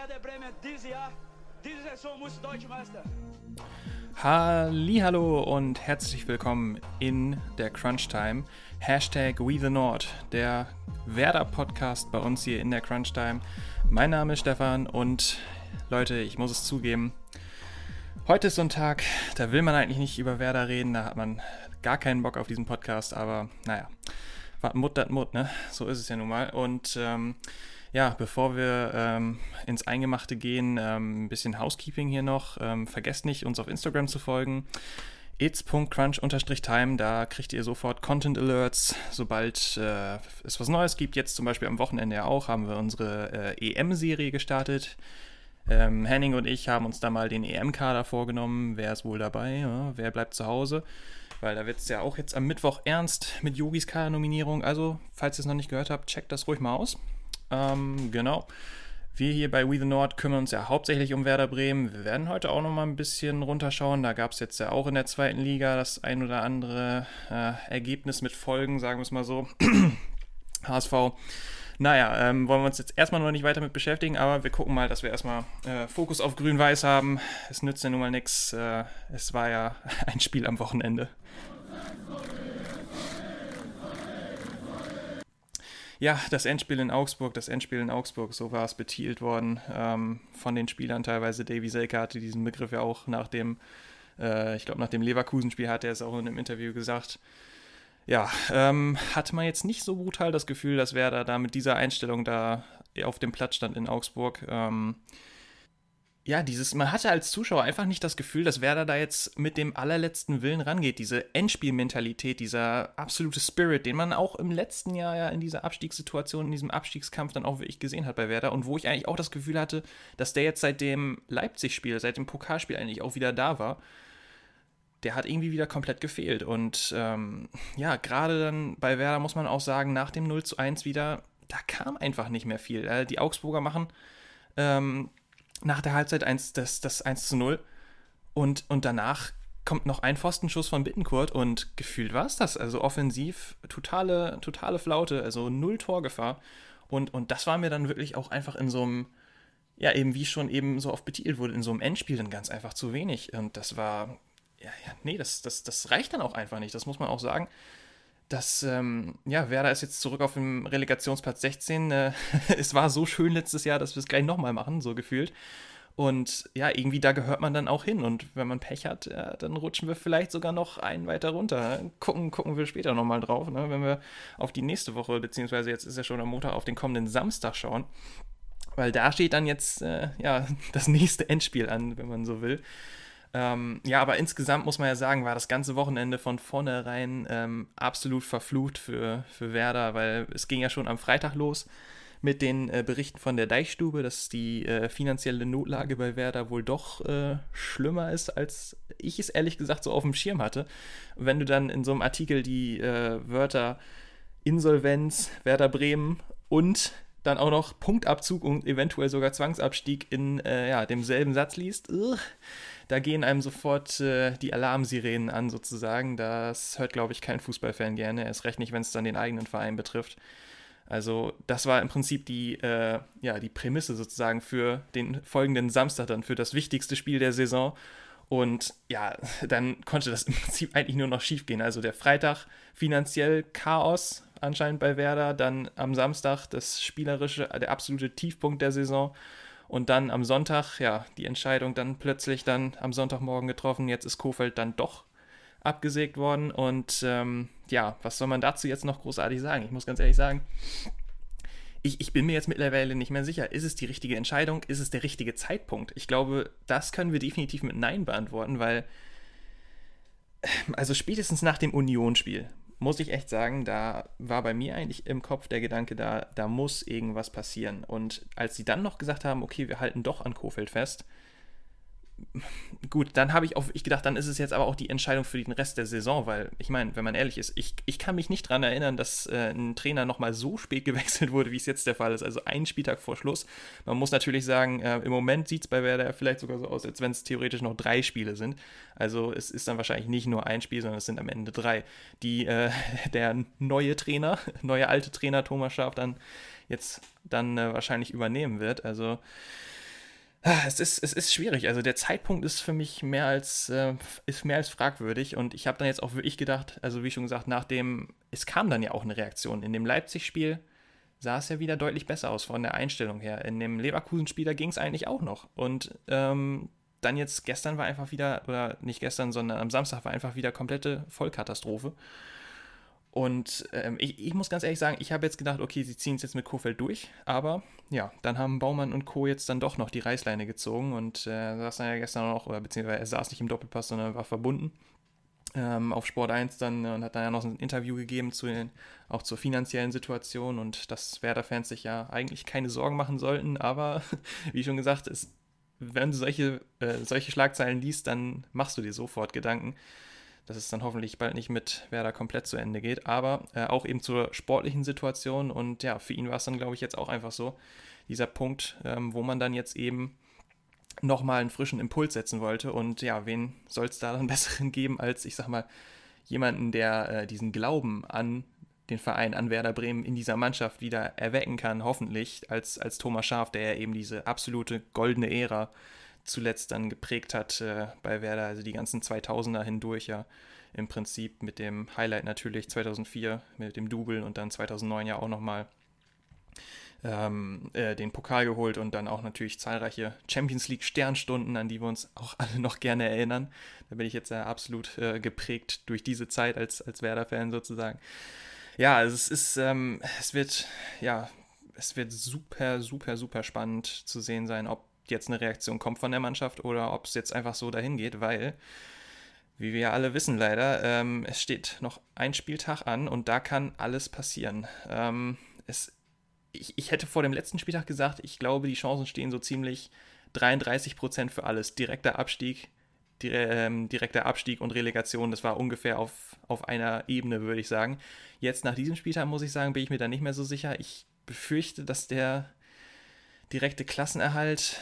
Werder Bremen dieses Jahr, diese Saison muss Deutsche Meister. Hallo und herzlich willkommen in der Crunch Time. Hashtag We the Nord, der Werder-Podcast bei uns hier in der Crunch Time. Mein Name ist Stefan und Leute, ich muss es zugeben, heute ist so ein Tag, da will man eigentlich nicht über Werder reden, da hat man gar keinen Bock auf diesen Podcast, aber naja, was Mut, dat Mut, ne? So ist es ja nun mal. Und ähm, ja, bevor wir ähm, ins Eingemachte gehen, ähm, ein bisschen Housekeeping hier noch. Ähm, vergesst nicht, uns auf Instagram zu folgen. its.crunch-time, da kriegt ihr sofort Content Alerts, sobald äh, es was Neues gibt. Jetzt zum Beispiel am Wochenende ja auch, haben wir unsere äh, EM-Serie gestartet. Ähm, Henning und ich haben uns da mal den EM-Kader vorgenommen. Wer ist wohl dabei? Ja, wer bleibt zu Hause? Weil da wird es ja auch jetzt am Mittwoch ernst mit Yogis Kader-Nominierung. Also, falls ihr es noch nicht gehört habt, checkt das ruhig mal aus. Ähm, genau. Wir hier bei We the Nord kümmern uns ja hauptsächlich um Werder Bremen. Wir werden heute auch noch mal ein bisschen runterschauen. Da gab es jetzt ja auch in der zweiten Liga das ein oder andere äh, Ergebnis mit Folgen, sagen wir es mal so. HSV. Naja, ähm, wollen wir uns jetzt erstmal noch nicht weiter mit beschäftigen, aber wir gucken mal, dass wir erstmal äh, Fokus auf Grün-Weiß haben. Es nützt ja nun mal nichts. Äh, es war ja ein Spiel am Wochenende. Ja, das Endspiel in Augsburg, das Endspiel in Augsburg, so war es betitelt worden ähm, von den Spielern teilweise. Davy Selke hatte diesen Begriff ja auch nach dem, äh, ich glaube nach dem Leverkusen-Spiel hat er es auch in einem Interview gesagt. Ja, ähm, hatte man jetzt nicht so brutal das Gefühl, dass Werder da mit dieser Einstellung da auf dem Platz stand in Augsburg. Ähm, ja, dieses, man hatte als Zuschauer einfach nicht das Gefühl, dass Werder da jetzt mit dem allerletzten Willen rangeht. Diese Endspielmentalität, dieser absolute Spirit, den man auch im letzten Jahr ja in dieser Abstiegssituation, in diesem Abstiegskampf dann auch wirklich gesehen hat bei Werder und wo ich eigentlich auch das Gefühl hatte, dass der jetzt seit dem Leipzig-Spiel, seit dem Pokalspiel eigentlich auch wieder da war. Der hat irgendwie wieder komplett gefehlt. Und ähm, ja, gerade dann bei Werder muss man auch sagen, nach dem 0 zu 1 wieder, da kam einfach nicht mehr viel. Äh, die Augsburger machen ähm, nach der Halbzeit 1, das, das 1 zu 0. Und, und danach kommt noch ein Pfostenschuss von Bittenkurt und gefühlt war es das. Also offensiv totale, totale Flaute, also null Torgefahr. Und, und das war mir dann wirklich auch einfach in so einem, ja, eben wie schon eben so oft betitelt wurde, in so einem Endspiel dann ganz einfach zu wenig. Und das war, ja, ja, nee, das, das, das reicht dann auch einfach nicht, das muss man auch sagen dass, ähm, ja, Werder ist jetzt zurück auf dem Relegationsplatz 16. Äh, es war so schön letztes Jahr, dass wir es gleich nochmal machen, so gefühlt. Und ja, irgendwie da gehört man dann auch hin. Und wenn man Pech hat, ja, dann rutschen wir vielleicht sogar noch einen weiter runter. Gucken, gucken wir später nochmal drauf, ne? wenn wir auf die nächste Woche, beziehungsweise jetzt ist ja schon am Montag, auf den kommenden Samstag schauen. Weil da steht dann jetzt äh, ja, das nächste Endspiel an, wenn man so will. Ähm, ja, aber insgesamt muss man ja sagen, war das ganze Wochenende von vornherein ähm, absolut verflucht für, für Werder, weil es ging ja schon am Freitag los mit den äh, Berichten von der Deichstube, dass die äh, finanzielle Notlage bei Werder wohl doch äh, schlimmer ist, als ich es ehrlich gesagt so auf dem Schirm hatte. Wenn du dann in so einem Artikel die äh, Wörter Insolvenz, Werder Bremen und dann auch noch Punktabzug und eventuell sogar Zwangsabstieg in äh, ja, demselben Satz liest, da gehen einem sofort äh, die Alarmsirenen an, sozusagen. Das hört, glaube ich, kein Fußballfan gerne. Erst recht nicht, wenn es dann den eigenen Verein betrifft. Also, das war im Prinzip die, äh, ja, die Prämisse sozusagen für den folgenden Samstag dann, für das wichtigste Spiel der Saison. Und ja, dann konnte das im Prinzip eigentlich nur noch schief gehen. Also der Freitag finanziell Chaos anscheinend bei Werder, dann am Samstag das spielerische, der absolute Tiefpunkt der Saison und dann am Sonntag, ja, die Entscheidung dann plötzlich dann am Sonntagmorgen getroffen. Jetzt ist Kofeld dann doch abgesägt worden. Und ähm, ja, was soll man dazu jetzt noch großartig sagen? Ich muss ganz ehrlich sagen, ich, ich bin mir jetzt mittlerweile nicht mehr sicher, ist es die richtige Entscheidung? Ist es der richtige Zeitpunkt? Ich glaube, das können wir definitiv mit Nein beantworten, weil also spätestens nach dem Union-Spiel muss ich echt sagen, da war bei mir eigentlich im Kopf der Gedanke, da, da muss irgendwas passieren. Und als sie dann noch gesagt haben, okay, wir halten doch an Kofeld fest, gut, dann habe ich auch ich gedacht, dann ist es jetzt aber auch die Entscheidung für den Rest der Saison, weil ich meine, wenn man ehrlich ist, ich, ich kann mich nicht daran erinnern, dass äh, ein Trainer nochmal so spät gewechselt wurde, wie es jetzt der Fall ist. Also einen Spieltag vor Schluss. Man muss natürlich sagen, äh, im Moment sieht es bei Werder vielleicht sogar so aus, als wenn es theoretisch noch drei Spiele sind. Also es ist dann wahrscheinlich nicht nur ein Spiel, sondern es sind am Ende drei, die äh, der neue Trainer, neue alte Trainer Thomas Schaaf dann jetzt dann äh, wahrscheinlich übernehmen wird. Also es ist, es ist schwierig. Also der Zeitpunkt ist für mich mehr als, äh, ist mehr als fragwürdig. Und ich habe dann jetzt auch wirklich gedacht, also wie schon gesagt, nachdem, es kam dann ja auch eine Reaktion. In dem Leipzig-Spiel sah es ja wieder deutlich besser aus von der Einstellung her. In dem Leverkusen-Spiel, da ging es eigentlich auch noch. Und ähm, dann jetzt, gestern war einfach wieder, oder nicht gestern, sondern am Samstag war einfach wieder komplette Vollkatastrophe. Und ähm, ich, ich, muss ganz ehrlich sagen, ich habe jetzt gedacht, okay, sie ziehen es jetzt mit Kofeld durch, aber ja, dann haben Baumann und Co. jetzt dann doch noch die Reißleine gezogen. Und äh, saß dann ja gestern noch, oder beziehungsweise er saß nicht im Doppelpass, sondern war verbunden ähm, auf Sport 1 dann äh, und hat dann ja noch ein Interview gegeben zu den, auch zur finanziellen Situation. Und dass Werder-Fans sich ja eigentlich keine Sorgen machen sollten, aber wie schon gesagt, es, wenn du solche, äh, solche Schlagzeilen liest, dann machst du dir sofort Gedanken dass es dann hoffentlich bald nicht mit Werder komplett zu Ende geht, aber äh, auch eben zur sportlichen Situation. Und ja, für ihn war es dann, glaube ich, jetzt auch einfach so, dieser Punkt, ähm, wo man dann jetzt eben nochmal einen frischen Impuls setzen wollte. Und ja, wen soll es da dann besseren geben als, ich sag mal, jemanden, der äh, diesen Glauben an den Verein, an Werder Bremen in dieser Mannschaft wieder erwecken kann, hoffentlich, als, als Thomas Schaf, der ja eben diese absolute goldene Ära zuletzt dann geprägt hat äh, bei Werder, also die ganzen 2000er hindurch ja im Prinzip mit dem Highlight natürlich 2004 mit dem Double und dann 2009 ja auch nochmal ähm, äh, den Pokal geholt und dann auch natürlich zahlreiche Champions League Sternstunden, an die wir uns auch alle noch gerne erinnern. Da bin ich jetzt ja absolut äh, geprägt durch diese Zeit als, als Werder-Fan sozusagen. Ja, also es ist, ähm, es wird, ja, es wird super, super, super spannend zu sehen sein, ob jetzt eine Reaktion kommt von der Mannschaft oder ob es jetzt einfach so dahin geht, weil, wie wir ja alle wissen leider, ähm, es steht noch ein Spieltag an und da kann alles passieren. Ähm, es, ich, ich hätte vor dem letzten Spieltag gesagt, ich glaube, die Chancen stehen so ziemlich 33 Prozent für alles. Direkter Abstieg, ähm, direkter Abstieg und Relegation, das war ungefähr auf, auf einer Ebene, würde ich sagen. Jetzt nach diesem Spieltag, muss ich sagen, bin ich mir da nicht mehr so sicher. Ich befürchte, dass der direkte Klassenerhalt,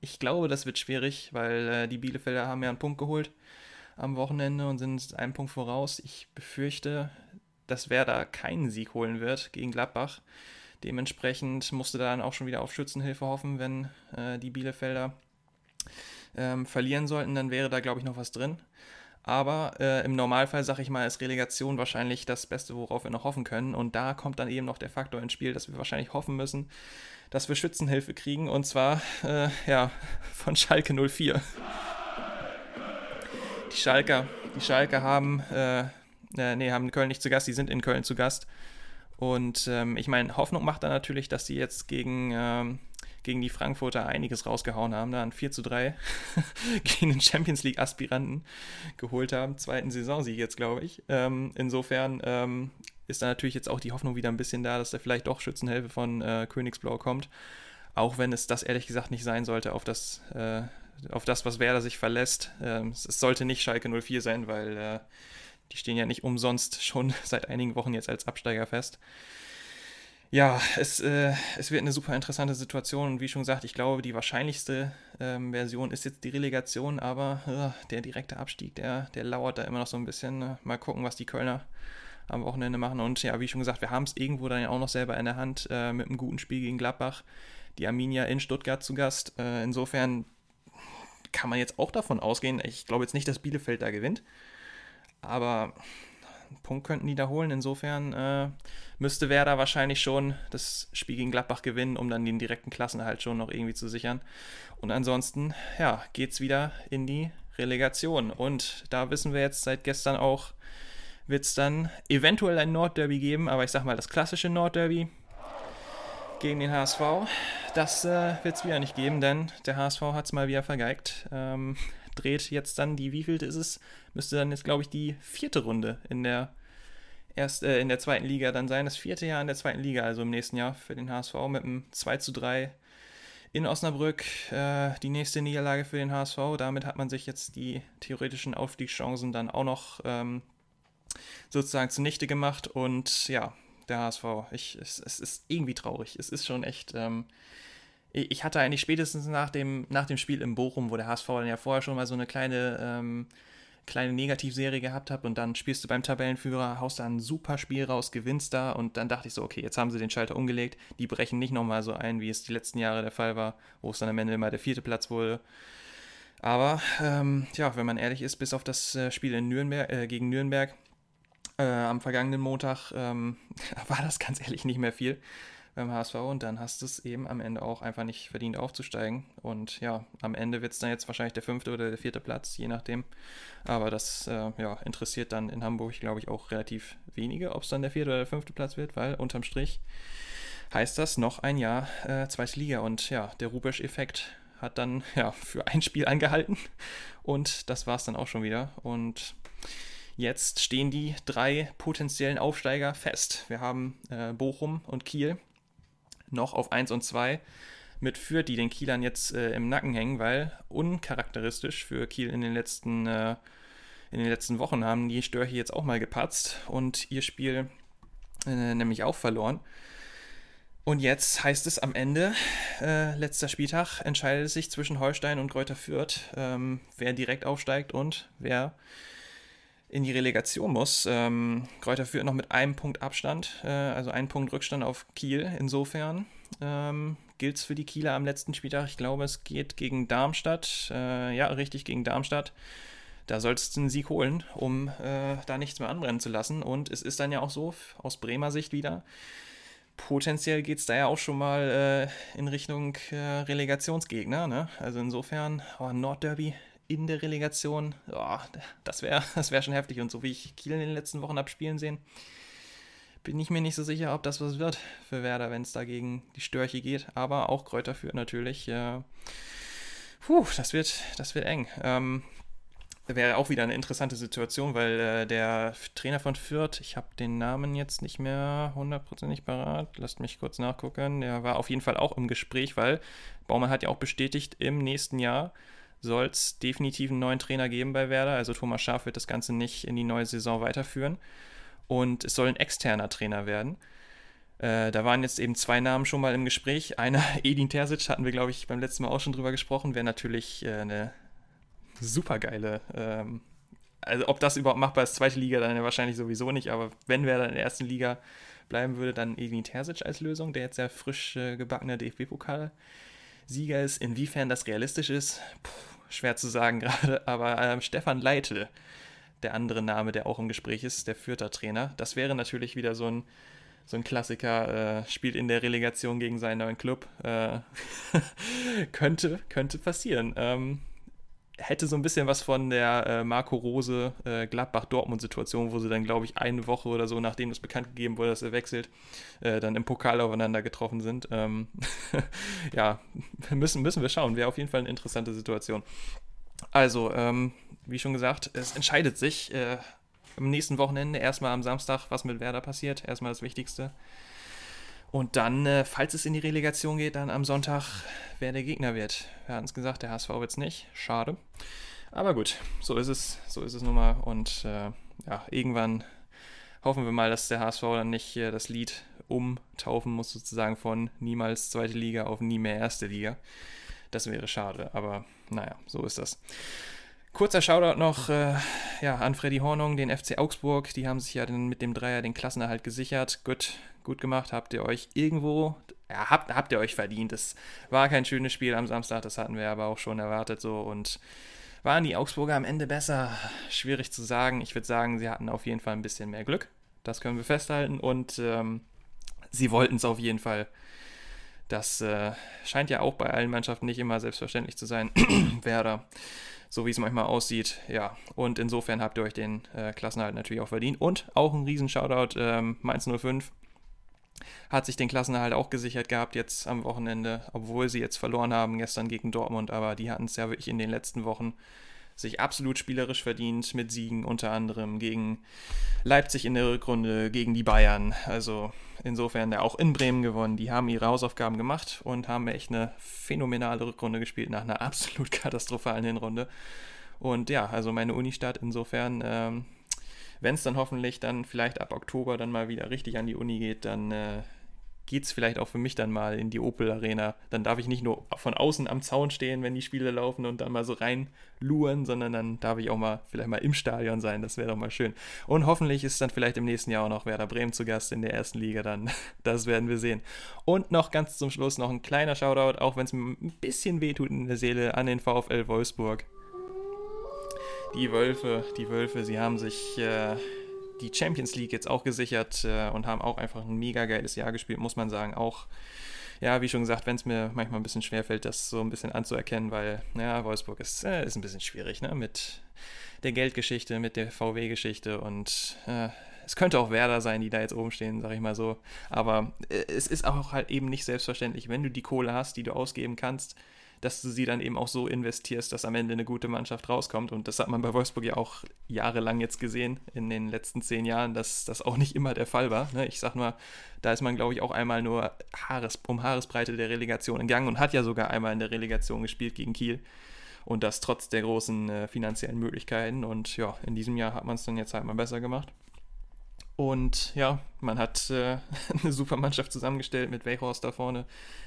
ich glaube, das wird schwierig, weil äh, die Bielefelder haben ja einen Punkt geholt am Wochenende und sind einen Punkt voraus. Ich befürchte, dass Werder keinen Sieg holen wird gegen Gladbach. Dementsprechend musste dann auch schon wieder auf Schützenhilfe hoffen, wenn äh, die Bielefelder ähm, verlieren sollten, dann wäre da, glaube ich, noch was drin. Aber äh, im Normalfall, sage ich mal, ist Relegation wahrscheinlich das Beste, worauf wir noch hoffen können. Und da kommt dann eben noch der Faktor ins Spiel, dass wir wahrscheinlich hoffen müssen, dass wir Schützenhilfe kriegen. Und zwar, äh, ja, von Schalke 04. Die Schalker, die Schalker haben, äh, äh, nee, haben Köln nicht zu Gast, die sind in Köln zu Gast. Und ähm, ich meine, Hoffnung macht da natürlich, dass sie jetzt gegen ähm, gegen die Frankfurter einiges rausgehauen haben, da ein 4 zu 3 gegen den Champions League Aspiranten geholt haben. Zweiten Saisonsieg jetzt, glaube ich. Ähm, insofern ähm, ist da natürlich jetzt auch die Hoffnung wieder ein bisschen da, dass da vielleicht doch Schützenhilfe von äh, Königsblau kommt. Auch wenn es das ehrlich gesagt nicht sein sollte, auf das, äh, auf das was Werder sich verlässt. Ähm, es, es, sollte nicht Schalke 04 sein, weil äh, die stehen ja nicht umsonst schon seit einigen Wochen jetzt als Absteiger fest ja, es, äh, es wird eine super interessante Situation und wie schon gesagt, ich glaube, die wahrscheinlichste ähm, Version ist jetzt die Relegation, aber äh, der direkte Abstieg, der, der lauert da immer noch so ein bisschen. Mal gucken, was die Kölner am Wochenende machen und ja, wie schon gesagt, wir haben es irgendwo dann ja auch noch selber in der Hand äh, mit einem guten Spiel gegen Gladbach. Die Arminia in Stuttgart zu Gast. Äh, insofern kann man jetzt auch davon ausgehen, ich glaube jetzt nicht, dass Bielefeld da gewinnt, aber Punkt könnten die da holen. Insofern äh, müsste Werder wahrscheinlich schon das Spiel gegen Gladbach gewinnen, um dann den direkten Klassenerhalt schon noch irgendwie zu sichern. Und ansonsten, ja, geht's wieder in die Relegation. Und da wissen wir jetzt seit gestern auch, wird es dann eventuell ein Nordderby geben, aber ich sag mal, das klassische Nordderby gegen den HSV, das äh, wird es wieder nicht geben, denn der HSV hat es mal wieder vergeigt. Ähm, dreht jetzt dann die, wievielte ist es? Müsste dann jetzt, glaube ich, die vierte Runde in der erst äh, in der zweiten Liga dann sein. Das vierte Jahr in der zweiten Liga, also im nächsten Jahr für den HSV mit einem 2 zu 3 in Osnabrück. Äh, die nächste Niederlage für den HSV. Damit hat man sich jetzt die theoretischen Aufstiegschancen dann auch noch ähm, sozusagen zunichte gemacht. Und ja, der HSV, ich, es, es ist irgendwie traurig. Es ist schon echt. Ähm, ich hatte eigentlich spätestens nach dem, nach dem Spiel in Bochum, wo der HSV dann ja vorher schon mal so eine kleine ähm, kleine Negativserie gehabt habe und dann spielst du beim Tabellenführer, haust da ein super Spiel raus, gewinnst da und dann dachte ich so, okay, jetzt haben sie den Schalter umgelegt, die brechen nicht nochmal so ein, wie es die letzten Jahre der Fall war, wo es dann am Ende immer der vierte Platz wurde. Aber ähm, ja, wenn man ehrlich ist, bis auf das äh, Spiel in Nürnberg, äh, gegen Nürnberg äh, am vergangenen Montag ähm, war das ganz ehrlich nicht mehr viel beim HSV und dann hast du es eben am Ende auch einfach nicht verdient aufzusteigen. Und ja, am Ende wird es dann jetzt wahrscheinlich der fünfte oder der vierte Platz, je nachdem. Aber das äh, ja, interessiert dann in Hamburg, glaube ich, auch relativ wenige, ob es dann der vierte oder der fünfte Platz wird, weil unterm Strich heißt das noch ein Jahr äh, zweite Liga. Und ja, der Rubesch-Effekt hat dann ja für ein Spiel angehalten und das war es dann auch schon wieder. Und Jetzt stehen die drei potenziellen Aufsteiger fest. Wir haben äh, Bochum und Kiel, noch auf 1 und 2 mit Fürth, die den Kielern jetzt äh, im Nacken hängen, weil uncharakteristisch für Kiel in den letzten, äh, in den letzten Wochen haben die Störche jetzt auch mal gepatzt und ihr Spiel äh, nämlich auch verloren. Und jetzt heißt es am Ende, äh, letzter Spieltag, entscheidet es sich zwischen Holstein und Kräuter Fürth, ähm, wer direkt aufsteigt und wer in die Relegation muss. Ähm, Kräuter führt noch mit einem Punkt Abstand, äh, also einen Punkt Rückstand auf Kiel. Insofern ähm, gilt es für die Kieler am letzten Spieltag. Ich glaube, es geht gegen Darmstadt. Äh, ja, richtig, gegen Darmstadt. Da sollst du einen Sieg holen, um äh, da nichts mehr anbrennen zu lassen. Und es ist dann ja auch so, aus Bremer Sicht wieder, potenziell geht es da ja auch schon mal äh, in Richtung äh, Relegationsgegner. Ne? Also insofern, oh, Nordderby in der Relegation, oh, das wäre das wär schon heftig. Und so wie ich Kiel in den letzten Wochen habe spielen sehen, bin ich mir nicht so sicher, ob das was wird für Werder, wenn es dagegen die Störche geht. Aber auch Kräuter führt natürlich. Äh, puh, das wird, das wird eng. Ähm, wäre auch wieder eine interessante Situation, weil äh, der Trainer von Fürth, ich habe den Namen jetzt nicht mehr hundertprozentig parat, lasst mich kurz nachgucken, der war auf jeden Fall auch im Gespräch, weil Baumann hat ja auch bestätigt, im nächsten Jahr soll es definitiv einen neuen Trainer geben bei Werder. Also Thomas Schaaf wird das Ganze nicht in die neue Saison weiterführen. Und es soll ein externer Trainer werden. Äh, da waren jetzt eben zwei Namen schon mal im Gespräch. Einer, Edin Terzic, hatten wir, glaube ich, beim letzten Mal auch schon drüber gesprochen, wäre natürlich äh, eine super geile. Ähm, also, ob das überhaupt machbar ist, zweite Liga, dann wahrscheinlich sowieso nicht. Aber wenn Werder in der ersten Liga bleiben würde, dann Edin Terzic als Lösung, der jetzt ja frisch äh, gebackener DFB-Pokal Sieger ist. Inwiefern das realistisch ist, puh, schwer zu sagen gerade. Aber ähm, Stefan Leite, der andere Name, der auch im Gespräch ist, der Fürther Trainer, das wäre natürlich wieder so ein, so ein Klassiker, äh, spielt in der Relegation gegen seinen neuen Club. Äh, könnte, könnte passieren. Ähm, hätte so ein bisschen was von der äh, Marco Rose äh, Gladbach-Dortmund-Situation, wo sie dann, glaube ich, eine Woche oder so, nachdem es bekannt gegeben wurde, dass er wechselt, äh, dann im Pokal aufeinander getroffen sind. Ähm, ja, müssen, müssen wir schauen. Wäre auf jeden Fall eine interessante Situation. Also, ähm, wie schon gesagt, es entscheidet sich äh, am nächsten Wochenende erstmal am Samstag, was mit Werder passiert. Erstmal das Wichtigste. Und dann, äh, falls es in die Relegation geht, dann am Sonntag, wer der Gegner wird. Wir hatten es gesagt, der HSV wird es nicht. Schade. Aber gut, so ist es, so ist es nun mal. Und äh, ja, irgendwann hoffen wir mal, dass der HSV dann nicht äh, das Lied umtaufen muss, sozusagen von niemals zweite Liga auf nie mehr erste Liga. Das wäre schade, aber naja, so ist das. Kurzer Shoutout noch äh, ja, an Freddy Hornung, den FC Augsburg. Die haben sich ja dann mit dem Dreier den Klassenerhalt gesichert. Gut, gut gemacht. Habt ihr euch irgendwo, ja, habt, habt ihr euch verdient. Es war kein schönes Spiel am Samstag, das hatten wir aber auch schon erwartet so. Und waren die Augsburger am Ende besser? Schwierig zu sagen. Ich würde sagen, sie hatten auf jeden Fall ein bisschen mehr Glück. Das können wir festhalten. Und ähm, sie wollten es auf jeden Fall. Das äh, scheint ja auch bei allen Mannschaften nicht immer selbstverständlich zu sein. Werder so wie es manchmal aussieht. Ja, und insofern habt ihr euch den äh, Klassenhalt natürlich auch verdient. Und auch ein riesen Shoutout, ähm, Mainz 05 hat sich den Klassenerhalt auch gesichert gehabt jetzt am Wochenende, obwohl sie jetzt verloren haben gestern gegen Dortmund, aber die hatten es ja wirklich in den letzten Wochen sich absolut spielerisch verdient mit Siegen unter anderem gegen Leipzig in der Rückrunde, gegen die Bayern. Also insofern auch in Bremen gewonnen. Die haben ihre Hausaufgaben gemacht und haben echt eine phänomenale Rückrunde gespielt nach einer absolut katastrophalen Hinrunde. Und ja, also meine Uni-Stadt insofern, ähm, wenn es dann hoffentlich dann vielleicht ab Oktober dann mal wieder richtig an die Uni geht, dann äh, geht es vielleicht auch für mich dann mal in die Opel Arena. Dann darf ich nicht nur von außen am Zaun stehen, wenn die Spiele laufen und dann mal so reinluren, sondern dann darf ich auch mal vielleicht mal im Stadion sein. Das wäre doch mal schön. Und hoffentlich ist dann vielleicht im nächsten Jahr auch noch Werder Bremen zu Gast in der ersten Liga dann. Das werden wir sehen. Und noch ganz zum Schluss noch ein kleiner Shoutout, auch wenn es mir ein bisschen wehtut in der Seele, an den VfL Wolfsburg. Die Wölfe, die Wölfe, sie haben sich äh, die Champions League jetzt auch gesichert äh, und haben auch einfach ein mega geiles Jahr gespielt, muss man sagen. Auch, ja, wie schon gesagt, wenn es mir manchmal ein bisschen schwerfällt, das so ein bisschen anzuerkennen, weil, ja, Wolfsburg ist, äh, ist ein bisschen schwierig, ne, mit der Geldgeschichte, mit der VW-Geschichte und äh, es könnte auch Werder sein, die da jetzt oben stehen, sag ich mal so. Aber äh, es ist auch halt eben nicht selbstverständlich, wenn du die Kohle hast, die du ausgeben kannst, dass du sie dann eben auch so investierst, dass am Ende eine gute Mannschaft rauskommt. Und das hat man bei Wolfsburg ja auch jahrelang jetzt gesehen, in den letzten zehn Jahren, dass das auch nicht immer der Fall war. Ne? Ich sag nur, da ist man, glaube ich, auch einmal nur Haares, um Haaresbreite der Relegation gegangen und hat ja sogar einmal in der Relegation gespielt gegen Kiel. Und das trotz der großen äh, finanziellen Möglichkeiten. Und ja, in diesem Jahr hat man es dann jetzt halt mal besser gemacht. Und ja, man hat äh, eine super Mannschaft zusammengestellt mit Weichhorst da vorne.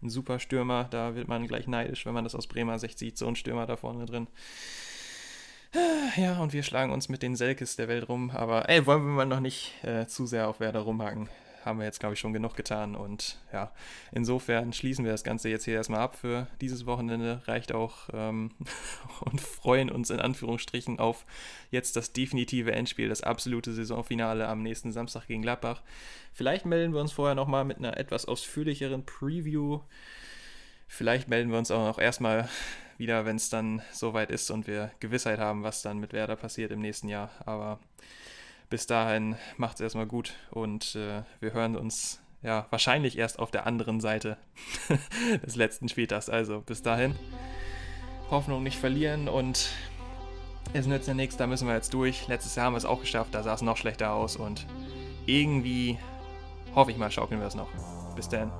Ein super Stürmer, da wird man gleich neidisch, wenn man das aus Bremer Sicht sieht, so ein Stürmer da vorne drin. Ja, und wir schlagen uns mit den Selkes der Welt rum, aber ey, wollen wir mal noch nicht äh, zu sehr auf Werder rumhaken haben wir jetzt, glaube ich, schon genug getan. Und ja, insofern schließen wir das Ganze jetzt hier erstmal ab für dieses Wochenende. Reicht auch ähm, und freuen uns in Anführungsstrichen auf jetzt das definitive Endspiel, das absolute Saisonfinale am nächsten Samstag gegen Gladbach. Vielleicht melden wir uns vorher nochmal mit einer etwas ausführlicheren Preview. Vielleicht melden wir uns auch noch erstmal wieder, wenn es dann soweit ist und wir Gewissheit haben, was dann mit Werder passiert im nächsten Jahr. Aber bis dahin macht es erstmal gut und äh, wir hören uns ja wahrscheinlich erst auf der anderen Seite des letzten Spieltags. Also bis dahin, Hoffnung nicht verlieren und es nützt ja nichts, da müssen wir jetzt durch. Letztes Jahr haben wir es auch geschafft, da sah es noch schlechter aus und irgendwie hoffe ich mal, schaukeln wir es noch. Bis dann.